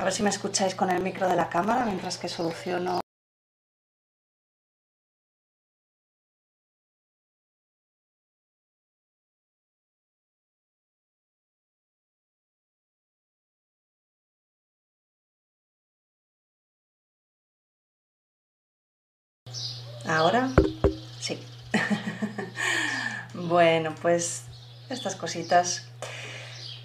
A ver si me escucháis con el micro de la cámara mientras que soluciono. ¿Ahora? Sí. bueno, pues estas cositas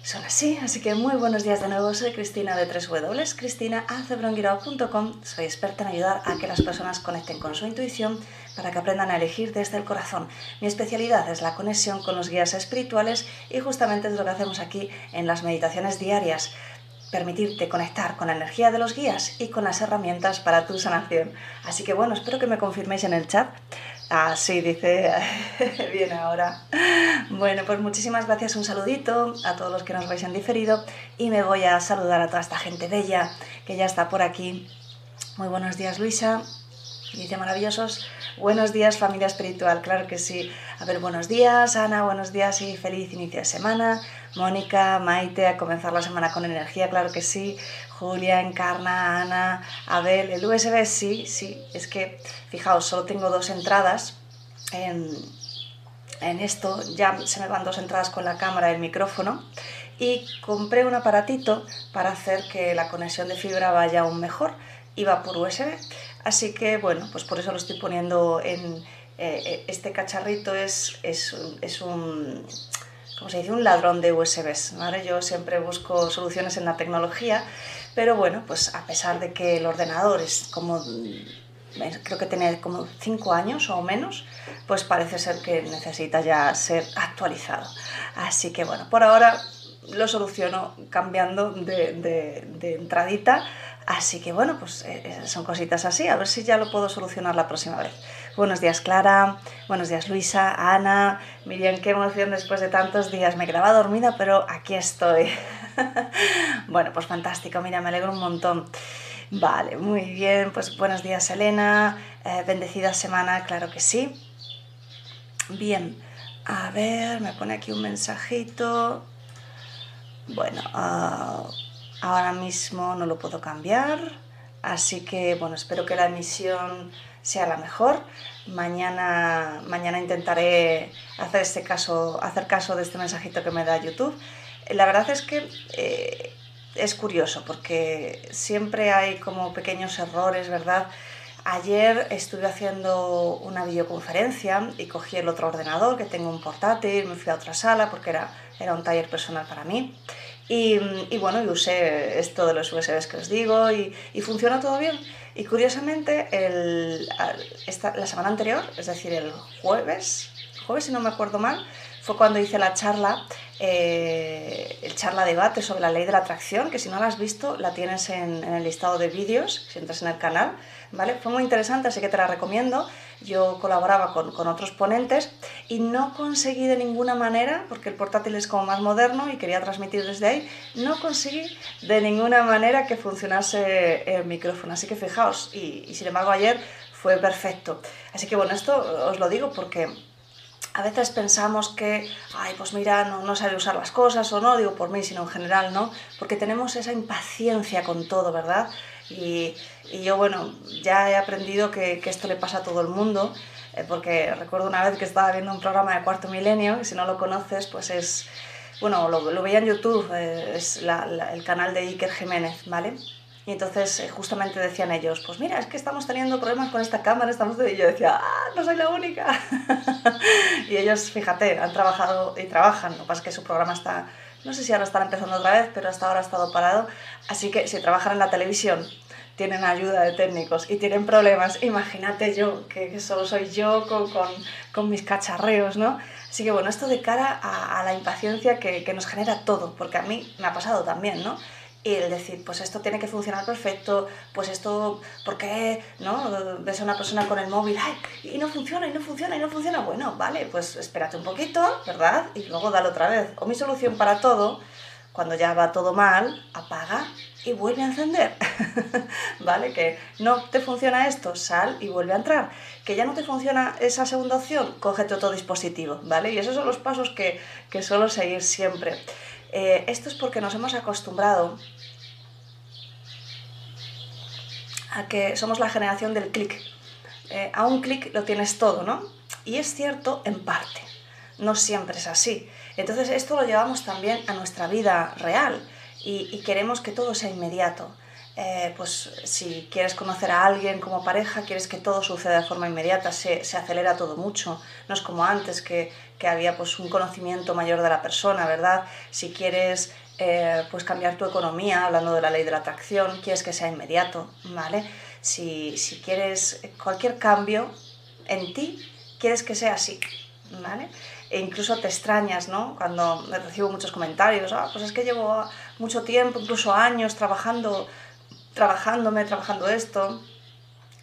son así, así que muy buenos días de nuevo, soy Cristina de 3W, cristinacebronguirao.com, soy experta en ayudar a que las personas conecten con su intuición para que aprendan a elegir desde el corazón. Mi especialidad es la conexión con los guías espirituales y justamente es lo que hacemos aquí en las meditaciones diarias permitirte conectar con la energía de los guías y con las herramientas para tu sanación. Así que bueno, espero que me confirméis en el chat Ah, sí, dice, bien ahora. Bueno, pues muchísimas gracias, un saludito a todos los que nos vais en diferido y me voy a saludar a toda esta gente bella que ya está por aquí. Muy buenos días, Luisa. Dice maravillosos. Buenos días, familia espiritual, claro que sí. A ver, buenos días, Ana, buenos días y feliz inicio de semana. Mónica, Maite, a comenzar la semana con energía, claro que sí. Julia, Encarna, Ana, Abel, el USB sí, sí, es que, fijaos, solo tengo dos entradas en, esto, ya se me van dos entradas con la cámara y el micrófono y compré un aparatito para hacer que la conexión de fibra vaya aún mejor, iba por USB, así que bueno, pues por eso lo estoy poniendo en... Eh, eh, este cacharrito es, es, es un como se dice, un ladrón de USBs. ¿vale? Yo siempre busco soluciones en la tecnología pero bueno, pues a pesar de que el ordenador es como, mm, creo que tiene como 5 años o menos, pues parece ser que necesita ya ser actualizado. Así que bueno, por ahora lo soluciono cambiando de, de, entradita. Así que bueno, pues eh, eh, son cositas así, a ver si ya lo puedo solucionar la próxima vez. Buenos días Clara, buenos días Luisa, Ana, Miriam, qué emoción después de tantos días. Me quedaba dormida, pero aquí estoy. bueno, pues fantástico, mira, me alegro un montón. Vale, muy bien, pues buenos días Elena, eh, bendecida semana, claro que sí. Bien, a ver, me pone aquí un mensajito. Bueno, ah, ahora mismo no lo puedo cambiar, así que bueno, espero que la emisión sea la mejor. Mañana, mañana intentaré hacer, este caso, hacer caso de este mensajito que me da YouTube la verdad es que eh, es curioso porque siempre hay como pequeños errores, ¿verdad? Ayer estuve haciendo una videoconferencia y cogí el otro ordenador, que tengo un portátil, me fui a otra sala porque era, era un taller personal para mí. Y, bueno, y usé esto de los USBs que os digo y, y funciona todo bien. Y curiosamente, el, esta, la semana anterior, es decir, el jueves, jueves si no me acuerdo mal, fue cuando hice la charla, eh, el charla debate sobre la ley de la atracción, que si no la has visto la tienes en, el listado de vídeos, si entras en el canal, ¿vale? Fue muy interesante, así que te la recomiendo. Yo colaboraba con, otros ponentes y no conseguí de ninguna manera, porque el portátil es como más moderno y quería transmitir desde ahí, no conseguí de ninguna manera que funcionase el micrófono. Así que fijaos, y sin embargo ayer fue perfecto. Así que bueno, esto os lo digo porque a veces pensamos que, ay, pues mira, no, no, sabe usar las cosas, o no digo por mí, sino en general, ¿no? Porque tenemos esa impaciencia con todo, ¿verdad? Y, y yo, bueno, ya he aprendido que, que, esto le pasa a todo el mundo, eh, porque recuerdo una vez que estaba viendo un programa de Cuarto Milenio, que si no lo conoces, pues es, bueno, lo, lo veía en YouTube, eh, es la, el canal de Iker Jiménez, ¿vale? Y entonces eh, justamente decían ellos, pues mira, es que estamos teniendo problemas con esta cámara, estamos... Y yo decía, ah, no soy la única. y ellos, fíjate, han trabajado y trabajan, lo que pasa es que su programa está, no sé si ahora están empezando otra vez, pero hasta ahora ha estado parado. Así que si trabajan en la televisión, tienen ayuda de técnicos y tienen problemas, imagínate yo, que, solo soy yo con, con, con, mis cacharreos, ¿no? Así que bueno, esto de cara a, a la impaciencia que, que, nos genera todo, porque a mí me ha pasado también, ¿no? Y el decir, pues esto tiene que funcionar perfecto, pues esto, ¿por qué? ¿No? Ves a una persona con el móvil, ¡ay! Y no funciona, y no funciona, y no funciona. Bueno, vale, pues espérate un poquito, ¿verdad? Y luego dale otra vez. O mi solución para todo, cuando ya va todo mal, apaga y vuelve a encender. ¿Vale? Que no te funciona esto, sal y vuelve a entrar. Que ya no te funciona esa segunda opción, cógete otro dispositivo. ¿Vale? Y esos son los pasos que, que suelo seguir siempre. Eh, esto es porque nos hemos acostumbrado a que somos la generación del clic. Eh, a un clic lo tienes todo, ¿no? Y es cierto en parte, no siempre es así. Entonces esto lo llevamos también a nuestra vida real y, queremos que todo sea inmediato. Eh, pues si quieres conocer a alguien como pareja, quieres que todo suceda de forma inmediata, se, se acelera todo mucho, no es como antes que, que, había pues un conocimiento mayor de la persona, ¿verdad? Si quieres eh, pues cambiar tu economía, hablando de la ley de la atracción, quieres que sea inmediato, ¿vale? Si, si quieres cualquier cambio en ti, quieres que sea así, ¿vale? e incluso te extrañas, ¿no? Cuando recibo muchos comentarios, ah, pues es que llevo mucho tiempo, incluso años trabajando, trabajándome, trabajando esto,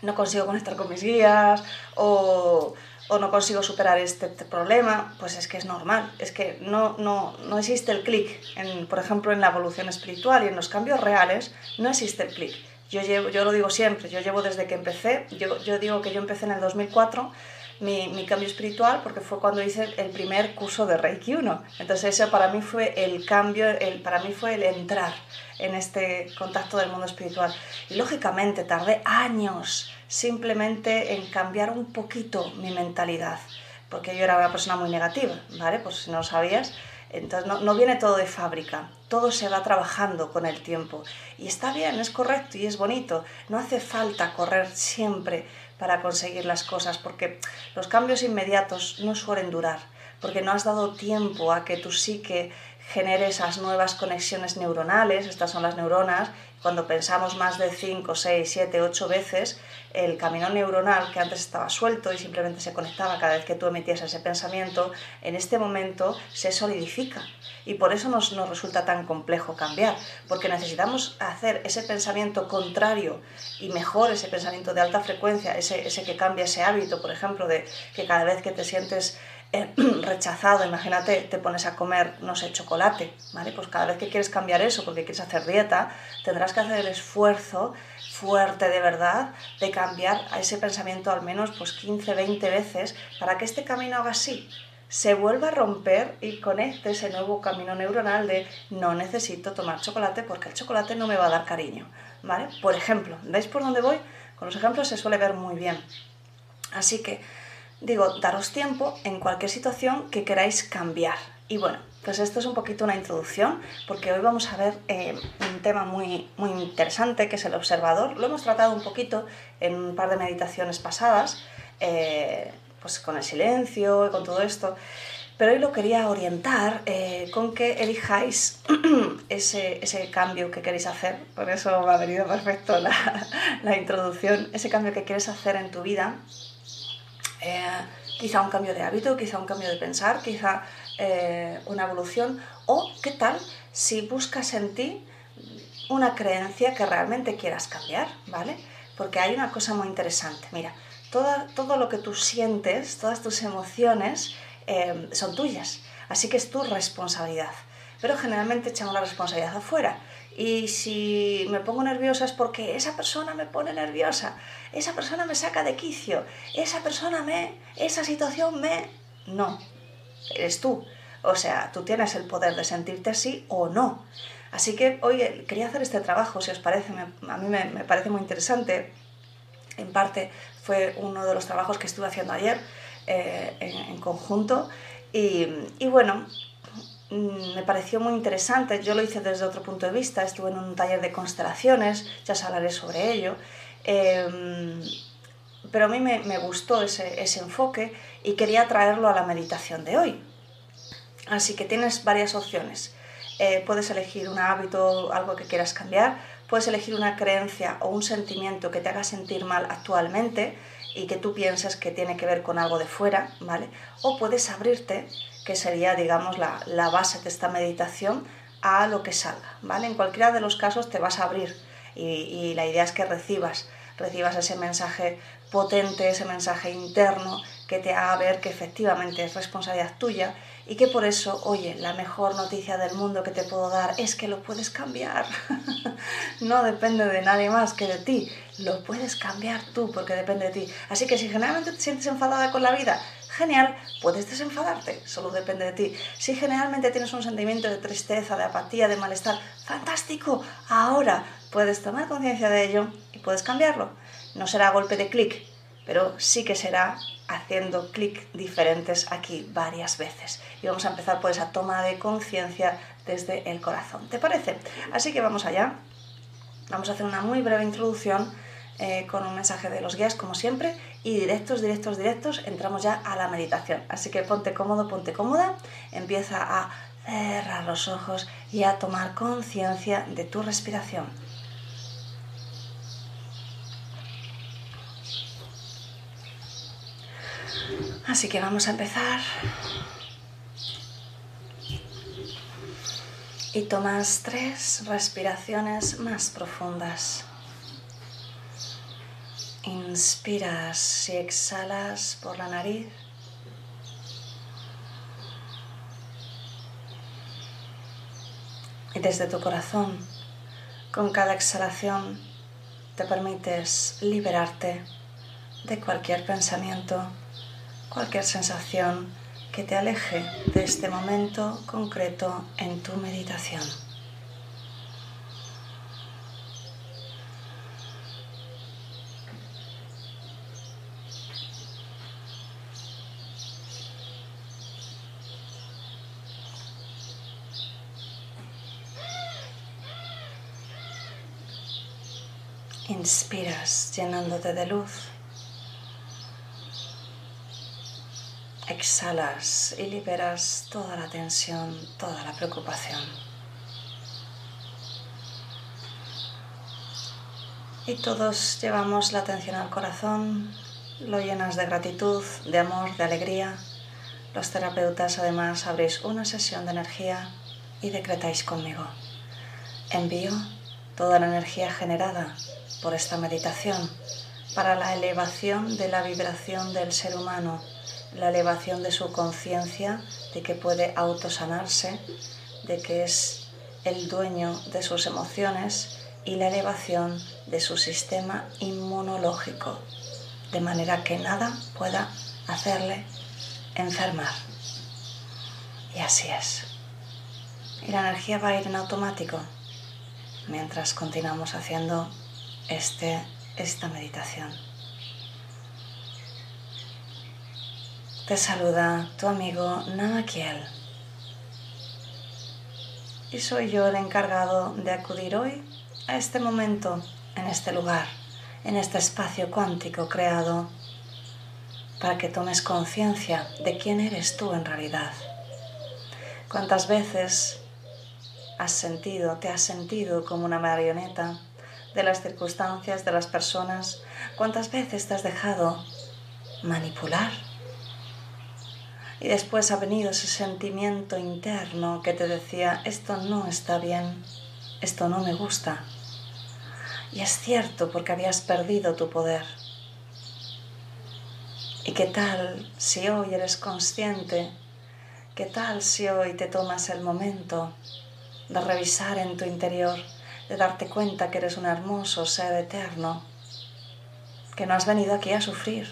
no consigo conectar con mis guías o, o no consigo superar este, problema, pues es que es normal, es que no, no, no existe el clic, por ejemplo, en la evolución espiritual y en los cambios reales, no existe el clic. Yo, llevo, yo lo digo siempre, yo llevo desde que empecé, yo, yo digo que yo empecé en el 2004 mi, cambio espiritual porque fue cuando hice el primer curso de Reiki 1. Entonces eso para mí fue el cambio, el, para mí fue el entrar en este contacto del mundo espiritual. Y lógicamente tardé años simplemente en cambiar un poquito mi mentalidad, porque yo era una persona muy negativa, ¿vale? Pues si no lo sabías, entonces no, no, viene todo de fábrica, todo se va trabajando con el tiempo. Y está bien, es correcto y es bonito. No hace falta correr siempre para conseguir las cosas, porque los cambios inmediatos no suelen durar, porque no has dado tiempo a que tu psique genere esas nuevas conexiones neuronales, estas son las neuronas, cuando pensamos más de 5, 6, 7, 8 veces, el camino neuronal que antes estaba suelto y simplemente se conectaba cada vez que tú emitías ese pensamiento, en este momento se solidifica. Y por eso nos, nos resulta tan complejo cambiar, porque necesitamos hacer ese pensamiento contrario y mejor ese pensamiento de alta frecuencia, ese, ese que cambia ese hábito, por ejemplo, de que cada vez que te sientes rechazado, imagínate, te pones a comer, no sé, chocolate, ¿vale? Pues cada vez que quieres cambiar eso porque quieres hacer dieta, tendrás que hacer el esfuerzo fuerte de verdad de cambiar a ese pensamiento al menos pues 15, 20 veces para que este camino haga así, se vuelva a romper y conecte ese nuevo camino neuronal de no necesito tomar chocolate porque el chocolate no me va a dar cariño, ¿vale? Por ejemplo, ¿veis por dónde voy? Con los ejemplos se suele ver muy bien. Así que digo, daros tiempo en cualquier situación que queráis cambiar. Y bueno, pues esto es un poquito una introducción, porque hoy vamos a ver eh, un tema muy, muy interesante, que es el observador. Lo hemos tratado un poquito en un par de meditaciones pasadas, eh, pues con el silencio y con todo esto. Pero hoy lo quería orientar eh, con que elijáis ese, ese, cambio que queréis hacer. Por eso me ha venido perfecto la, la introducción. Ese cambio que quieres hacer en tu vida eh, quizá un cambio de hábito, quizá un cambio de pensar, quizá eh, una evolución, o qué tal si buscas en ti una creencia que realmente quieras cambiar, ¿vale? Porque hay una cosa muy interesante, mira, todo lo que tú sientes, todas tus emociones eh, son tuyas, así que es tu responsabilidad, pero generalmente echamos la responsabilidad afuera y si me pongo nerviosa es porque esa persona me pone nerviosa, esa persona me saca de quicio, esa persona me, esa situación me... No, eres tú. O sea, tú tienes el poder de sentirte así o no. Así que hoy quería hacer este trabajo, si os parece, a mí me, parece muy interesante. En parte fue uno de los trabajos que estuve haciendo ayer eh, en, conjunto. Y, y bueno, me pareció muy interesante. Yo lo hice desde otro punto de vista, estuve en un taller de constelaciones, ya os hablaré sobre ello. Em, pero a mí me, gustó ese, enfoque y quería traerlo a la meditación de hoy. Así que tienes varias opciones. Eh, puedes elegir un hábito, algo que quieras cambiar, puedes elegir una creencia o un sentimiento que te haga sentir mal actualmente y que tú piensas que tiene que ver con algo de fuera, ¿vale? O puedes abrirte, que sería, digamos, la, la base de esta meditación, a lo que salga, ¿vale? En cualquiera de los casos te vas a abrir y, y la idea es que recibas, recibas ese mensaje potente, ese mensaje interno que te haga ver que efectivamente es responsabilidad tuya y que por eso, oye, la mejor noticia del mundo que te puedo dar es que lo puedes cambiar. no depende de nadie más que de ti, lo puedes cambiar tú porque depende de ti. Así que si generalmente te sientes enfadada con la vida, genial, puedes desenfadarte, solo depende de ti. Si generalmente tienes un sentimiento de tristeza, de apatía, de malestar, fantástico, ahora puedes tomar conciencia de ello y puedes cambiarlo. No será golpe de clic, pero sí que será haciendo clic diferentes aquí varias veces. Y vamos a empezar por esa toma de conciencia desde el corazón. ¿Te parece? Así que vamos allá. Vamos a hacer una muy breve introducción eh, con un mensaje de los guías, como siempre, y directos, directos, directos, entramos ya a la meditación. Así que ponte cómodo, ponte cómoda, empieza a cerrar los ojos y a tomar conciencia de tu respiración. Así que vamos a empezar. Y tomas tres respiraciones más profundas. Inspiras y exhalas por la nariz. Y desde tu corazón, con cada exhalación, te permites liberarte de cualquier pensamiento cualquier sensación que te aleje de este momento concreto en tu meditación. Inspiras llenándote de luz. exhalas y liberas toda la tensión, toda la preocupación. Y todos llevamos la atención al corazón, lo llenas de gratitud, de amor, de alegría. Los terapeutas además abrís una sesión de energía y decretáis conmigo. Envío toda la energía generada por esta meditación para la elevación de la vibración del ser humano la elevación de su conciencia, de que puede autosanarse, de que es el dueño de sus emociones y la elevación de su sistema inmunológico, de manera que nada pueda hacerle enfermar. Y así es. Y la energía va a ir en automático mientras continuamos haciendo este, esta meditación. Te saluda tu amigo Namakiel. Y soy yo el encargado de acudir hoy a este momento, en este lugar, en este espacio cuántico creado, para que tomes conciencia de quién eres tú en realidad. ¿Cuántas veces has sentido, te has sentido como una marioneta de las circunstancias, de las personas? ¿Cuántas veces te has dejado manipular? Y después ha venido ese sentimiento interno que te decía, esto no está bien, esto no me gusta. Y es cierto porque habías perdido tu poder. ¿Y qué tal si hoy eres consciente? ¿Qué tal si hoy te tomas el momento de revisar en tu interior, de darte cuenta que eres un hermoso ser eterno, que no has venido aquí a sufrir,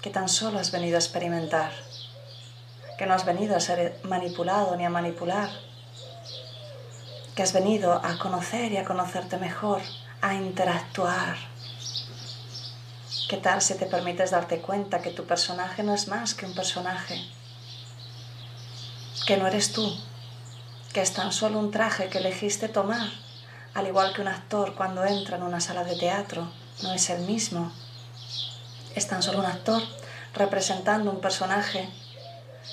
que tan solo has venido a experimentar? que no has venido a ser manipulado ni a manipular, que has venido a conocer y a conocerte mejor, a interactuar. ¿Qué tal si te permites darte cuenta que tu personaje no es más que un personaje? Que no eres tú, que es tan solo un traje que elegiste tomar, al igual que un actor cuando entra en una sala de teatro, no es el mismo. Es tan solo un actor representando un personaje.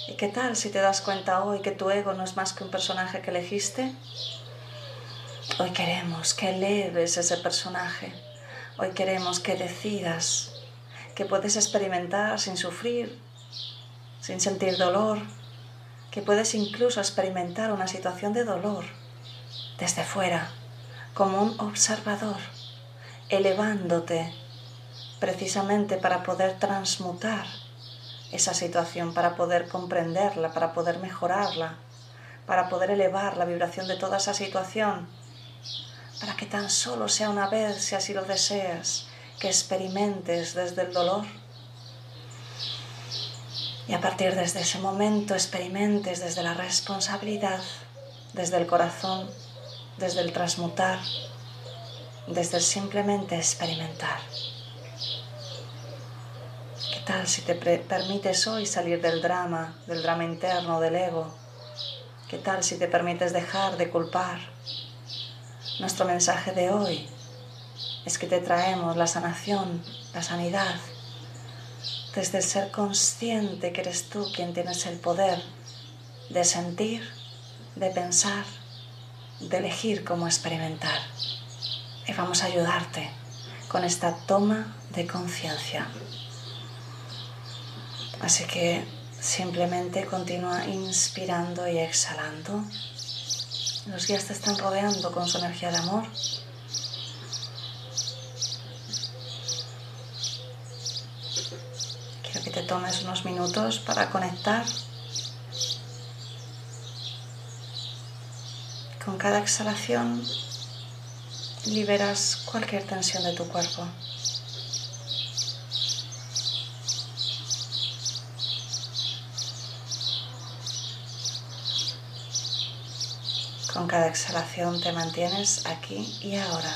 ¿Y qué tal si te das cuenta hoy que tu ego no es más que un personaje que elegiste? Hoy queremos que eleves ese personaje. Hoy queremos que decidas que puedes experimentar sin sufrir, sin sentir dolor, que puedes incluso experimentar una situación de dolor desde fuera, como un observador, elevándote precisamente para poder transmutar esa situación, para poder comprenderla, para poder mejorarla, para poder elevar la vibración de toda esa situación, para que tan solo sea una vez, si así lo deseas, que experimentes desde el dolor. Y a partir desde ese momento experimentes desde la responsabilidad, desde el corazón, desde el transmutar, desde el simplemente experimentar. ¿Qué tal si te permites hoy salir del drama, del drama interno, del ego? ¿Qué tal si te permites dejar de culpar? Nuestro mensaje de hoy es que te traemos la sanación, la sanidad, desde el ser consciente que eres tú quien tienes el poder de sentir, de pensar, de elegir cómo experimentar. Y vamos a ayudarte con esta toma de conciencia. Así que simplemente continúa inspirando y exhalando. Los guías te están rodeando con su energía de amor te tomes unos minutos para conectar con cada exhalación liberas cualquier tensión de tu cuerpo. Con cada exhalación te mantienes aquí y ahora.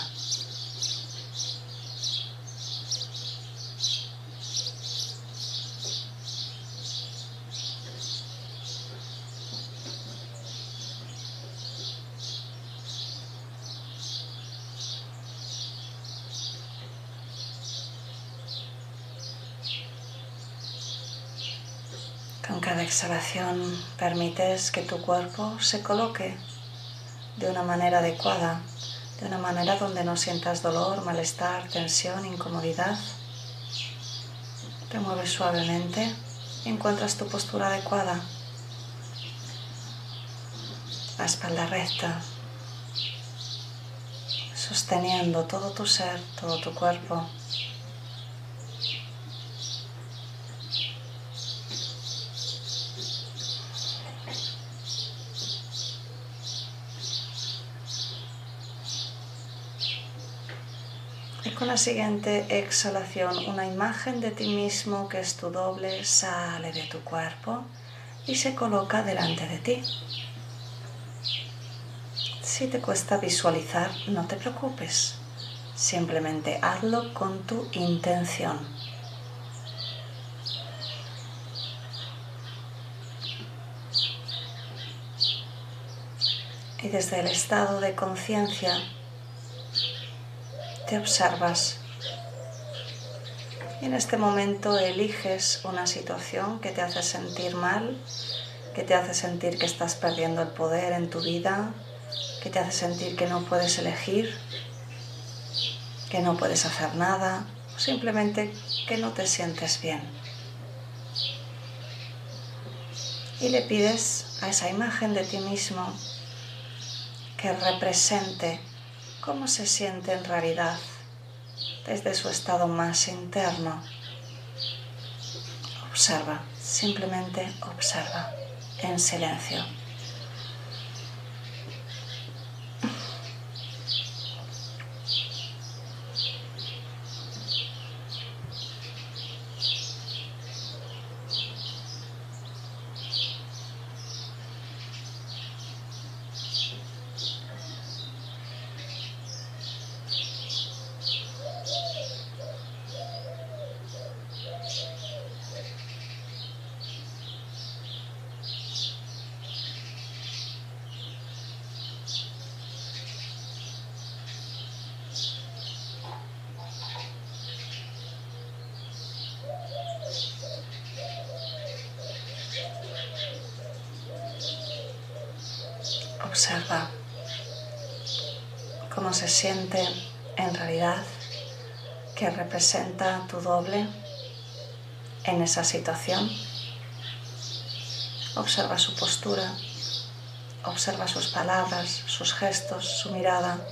Con cada exhalación permites que tu cuerpo se coloque de una manera adecuada, de una manera donde no sientas dolor, malestar, tensión, incomodidad. Te mueves suavemente y encuentras tu postura adecuada. La espalda recta, sosteniendo todo tu ser, todo tu cuerpo. Con la siguiente exhalación, una imagen de ti mismo que es tu doble sale de tu cuerpo y se coloca delante de ti. Si te cuesta visualizar, no te preocupes. Simplemente hazlo con tu intención. Y desde el estado de conciencia te observas y en este momento eliges una situación que te hace sentir mal, que te hace sentir que estás perdiendo el poder en tu vida, que te hace sentir que no puedes elegir, que no puedes hacer nada, o simplemente que no te sientes bien. Y le pides a esa imagen de ti mismo que represente cómo se siente en realidad desde su estado más interno. Observa, simplemente observa en silencio. Observa cómo se siente en realidad que representa tu doble en esa situación. Observa su postura, observa sus palabras, sus gestos, su mirada.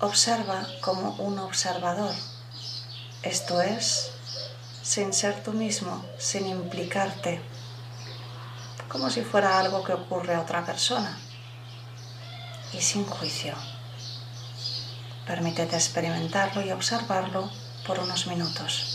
Observa como un observador, esto es, sin ser tú mismo, sin implicarte, como si fuera algo que ocurre a otra persona y sin juicio. Permítete experimentarlo y observarlo por unos minutos.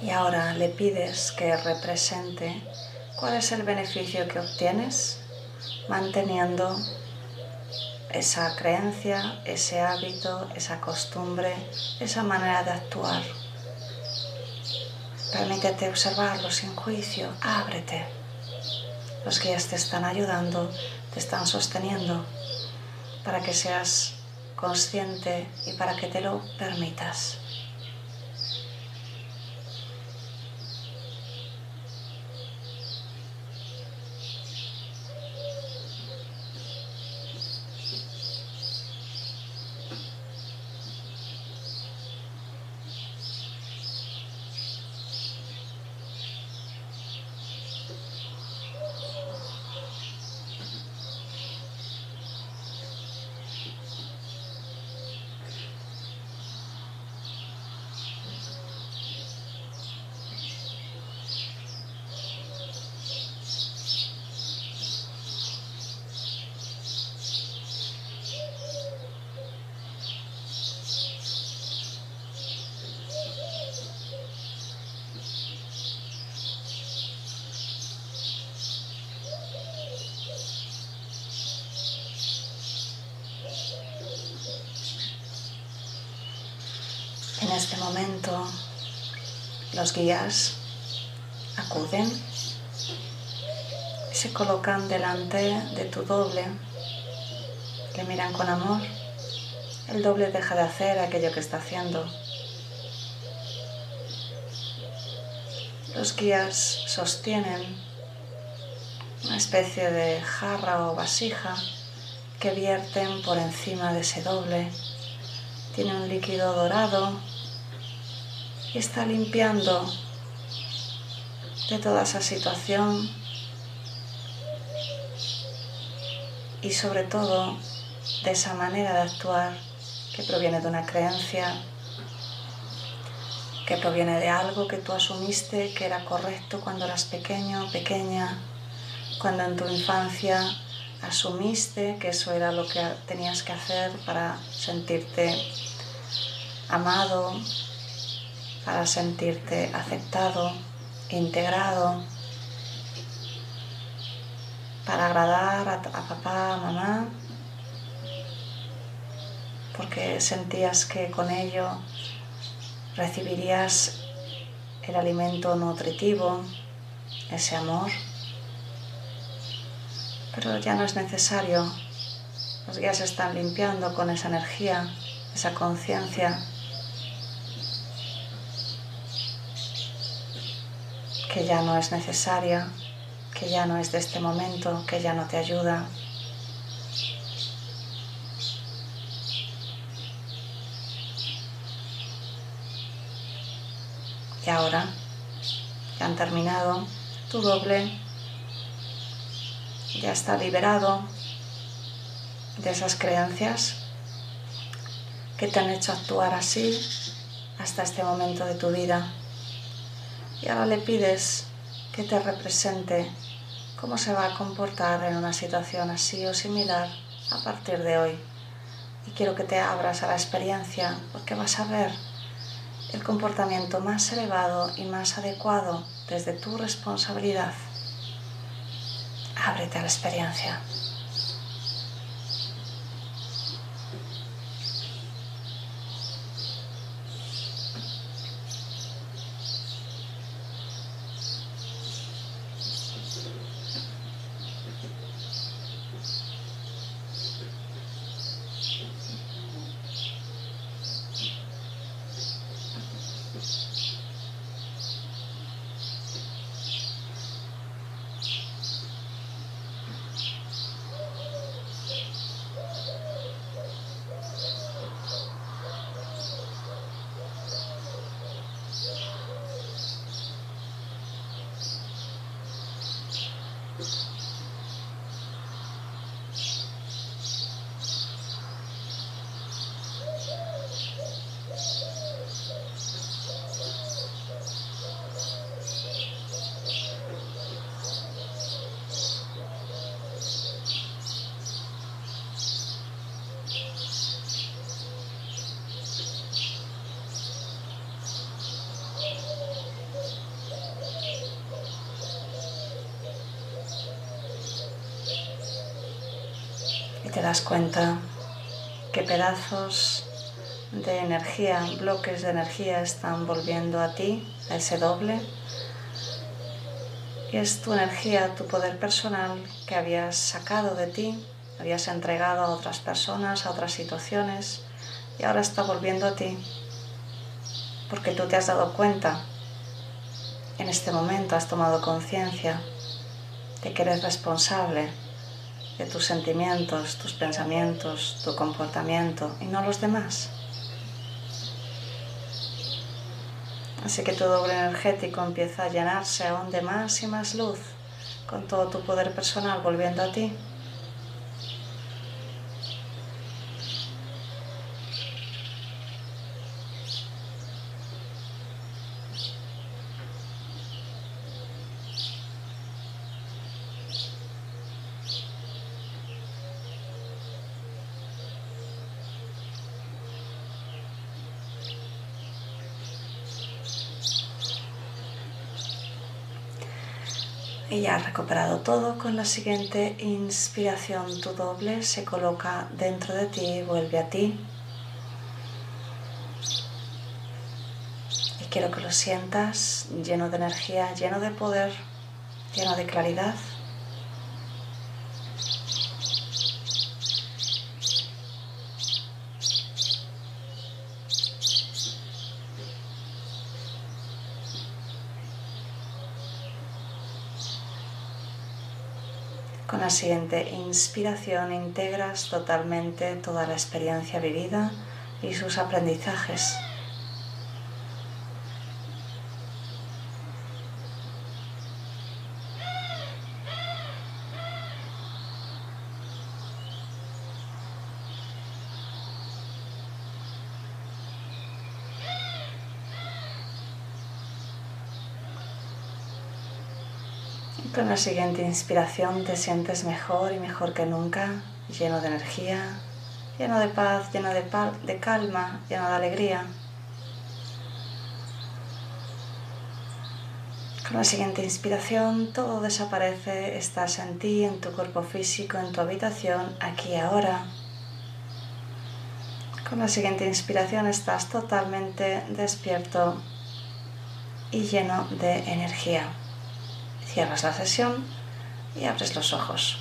Y ahora le pides que represente cuál es el beneficio que obtienes manteniendo esa creencia, ese hábito, esa costumbre, esa manera de actuar. Permítete observarlo sin juicio, ábrete. Los guías te están ayudando, te están sosteniendo para que seas consciente y para que te lo permitas. Este momento los guías acuden y se colocan delante de tu doble, le miran con amor. El doble deja de hacer aquello que está haciendo. Los guías sostienen una especie de jarra o vasija que vierten por encima de ese doble. Tiene un líquido dorado y está limpiando de toda esa situación y sobre todo de esa manera de actuar que proviene de una creencia, que proviene de algo que tú asumiste que era correcto cuando eras pequeño, pequeña, cuando en tu infancia asumiste que eso era lo que tenías que hacer para sentirte amado, para sentirte aceptado, integrado, para agradar a, papá, a mamá, porque sentías que con ello recibirías el alimento nutritivo, ese amor. Pero ya no es necesario. Los guías están limpiando con esa energía, esa conciencia que ya no es necesaria, que ya no es de este momento, que ya no te ayuda. Y ahora ya han terminado, tu doble ya está liberado de esas creencias que te han hecho actuar así hasta este momento de tu vida. Y ahora le pides que te represente cómo se va a comportar en una situación así o similar a partir de hoy. Y quiero que te abras a la experiencia porque vas a ver el comportamiento más elevado y más adecuado desde tu responsabilidad. Ábrete a la experiencia. Y te das cuenta que pedazos de energía, bloques de energía están volviendo a ti, a ese doble. Y es tu energía, tu poder personal que habías sacado de ti, habías entregado a otras personas, a otras situaciones, y ahora está volviendo a ti. Porque tú te has dado cuenta, en este momento has tomado conciencia de que eres responsable de tus sentimientos, tus pensamientos, tu comportamiento y no los demás. Así que tu doble energético empieza a llenarse aún de más y más luz con todo tu poder personal volviendo a ti. Y ya has recuperado todo, con la siguiente inspiración tu doble se coloca dentro de ti vuelve a ti. Y quiero que lo sientas lleno de energía, lleno de poder, lleno de claridad. Con la siguiente inspiración integras totalmente toda la experiencia vivida y sus aprendizajes. Con la siguiente inspiración te sientes mejor y mejor que nunca, lleno de energía, lleno de paz, lleno de, calma, lleno de alegría. Con la siguiente inspiración todo desaparece, estás en ti, en tu cuerpo físico, en tu habitación, aquí y ahora. Con la siguiente inspiración estás totalmente despierto y lleno de energía. Cierras la sesión y abres los ojos.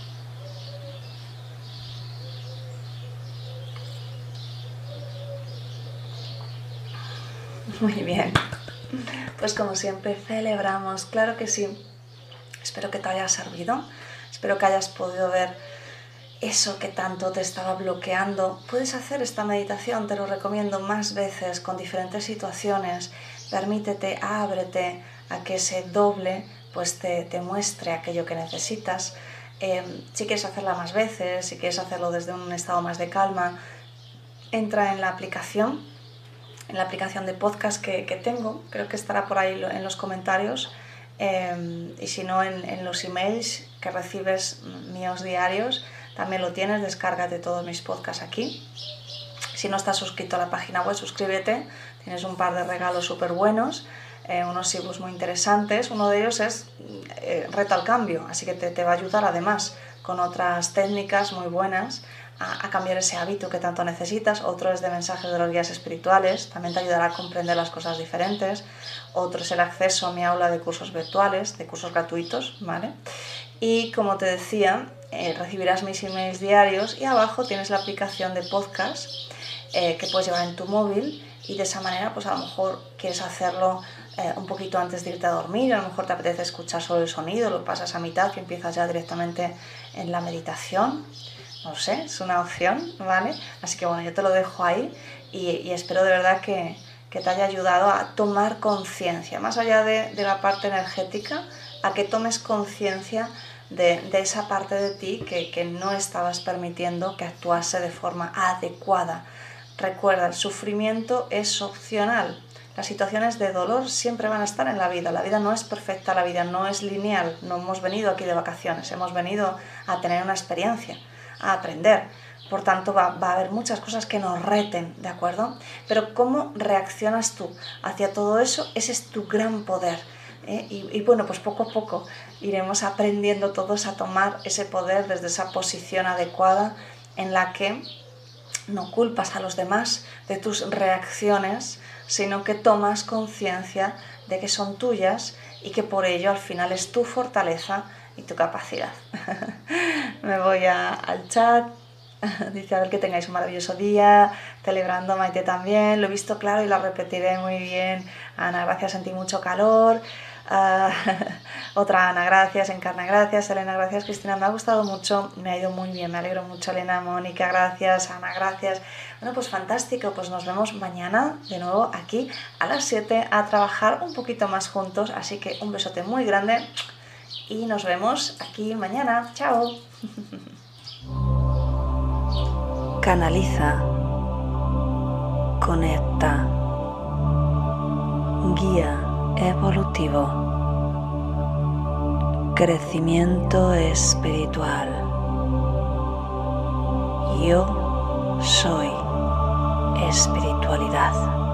Muy bien. Pues como siempre celebramos, claro que sí. Espero que te haya servido, espero que hayas podido ver eso que tanto te estaba bloqueando. Puedes hacer esta meditación, te lo recomiendo más veces con diferentes situaciones. Permítete, ábrete a que ese doble pues te, te muestre aquello que necesitas. Eh, si quieres hacerla más veces, si quieres hacerlo desde un estado más de calma, entra en la aplicación, en la aplicación de podcast que, tengo, creo que estará por ahí en los comentarios, eh, y si no en, en, los emails que recibes míos diarios, también lo tienes, descárgate todos mis podcasts aquí. Si no estás suscrito a la página web, suscríbete, tienes un par de regalos súper buenos. Eh, unos ebooks muy interesantes. Uno de ellos es eh, Reto al Cambio, así que te, te, va a ayudar además con otras técnicas muy buenas a, cambiar ese hábito que tanto necesitas. Otro es de mensajes de los guías espirituales, también te ayudará a comprender las cosas diferentes. Otro es el acceso a mi aula de cursos virtuales, de cursos gratuitos, ¿vale? Y como te decía, eh, recibirás mis emails diarios y abajo tienes la aplicación de podcast que puedes llevar en tu móvil y de esa manera pues a lo mejor quieres hacerlo eh, un poquito antes de irte a dormir, a lo mejor te apetece escuchar solo el sonido, lo pasas a mitad y empiezas ya directamente en la meditación, no sé, es una opción, ¿vale? Así que bueno, yo te lo dejo ahí y, y espero de verdad que, que, te haya ayudado a tomar conciencia, más allá de, de la parte energética, a que tomes conciencia de, de, esa parte de ti que, que no estabas permitiendo que actuase de forma adecuada. Recuerda, el sufrimiento es opcional. Las situaciones de dolor siempre van a estar en la vida. La vida no es perfecta, la vida no es lineal. No hemos venido aquí de vacaciones, hemos venido a tener una experiencia, a aprender. Por tanto, va, va, a haber muchas cosas que nos reten, ¿de acuerdo? Pero cómo reaccionas tú hacia todo eso, ese es tu gran poder. ¿eh? Y, y, bueno, pues poco a poco iremos aprendiendo todos a tomar ese poder desde esa posición adecuada en la que no culpas a los demás de tus reacciones, sino que tomas conciencia de que son tuyas y que por ello al final es tu fortaleza y tu capacidad. Me voy a, al chat. Dice a ver que tengáis un maravilloso día, celebrando Maite también, lo he visto claro y lo repetiré muy bien. Ana, gracias, sentí mucho calor. Uh, otra Ana, gracias, Encarna, gracias, Elena, gracias, Cristina, me ha gustado mucho, me ha ido muy bien, me alegro mucho, Elena, Mónica, gracias, Ana, gracias. Bueno, pues fantástico, pues nos vemos mañana de nuevo aquí a las 7 a trabajar un poquito más juntos, así que un besote muy grande y nos vemos aquí mañana. Chao. Canaliza. Conecta. Guía evolutivo. Crecimiento espiritual. Yo soy espiritualidad.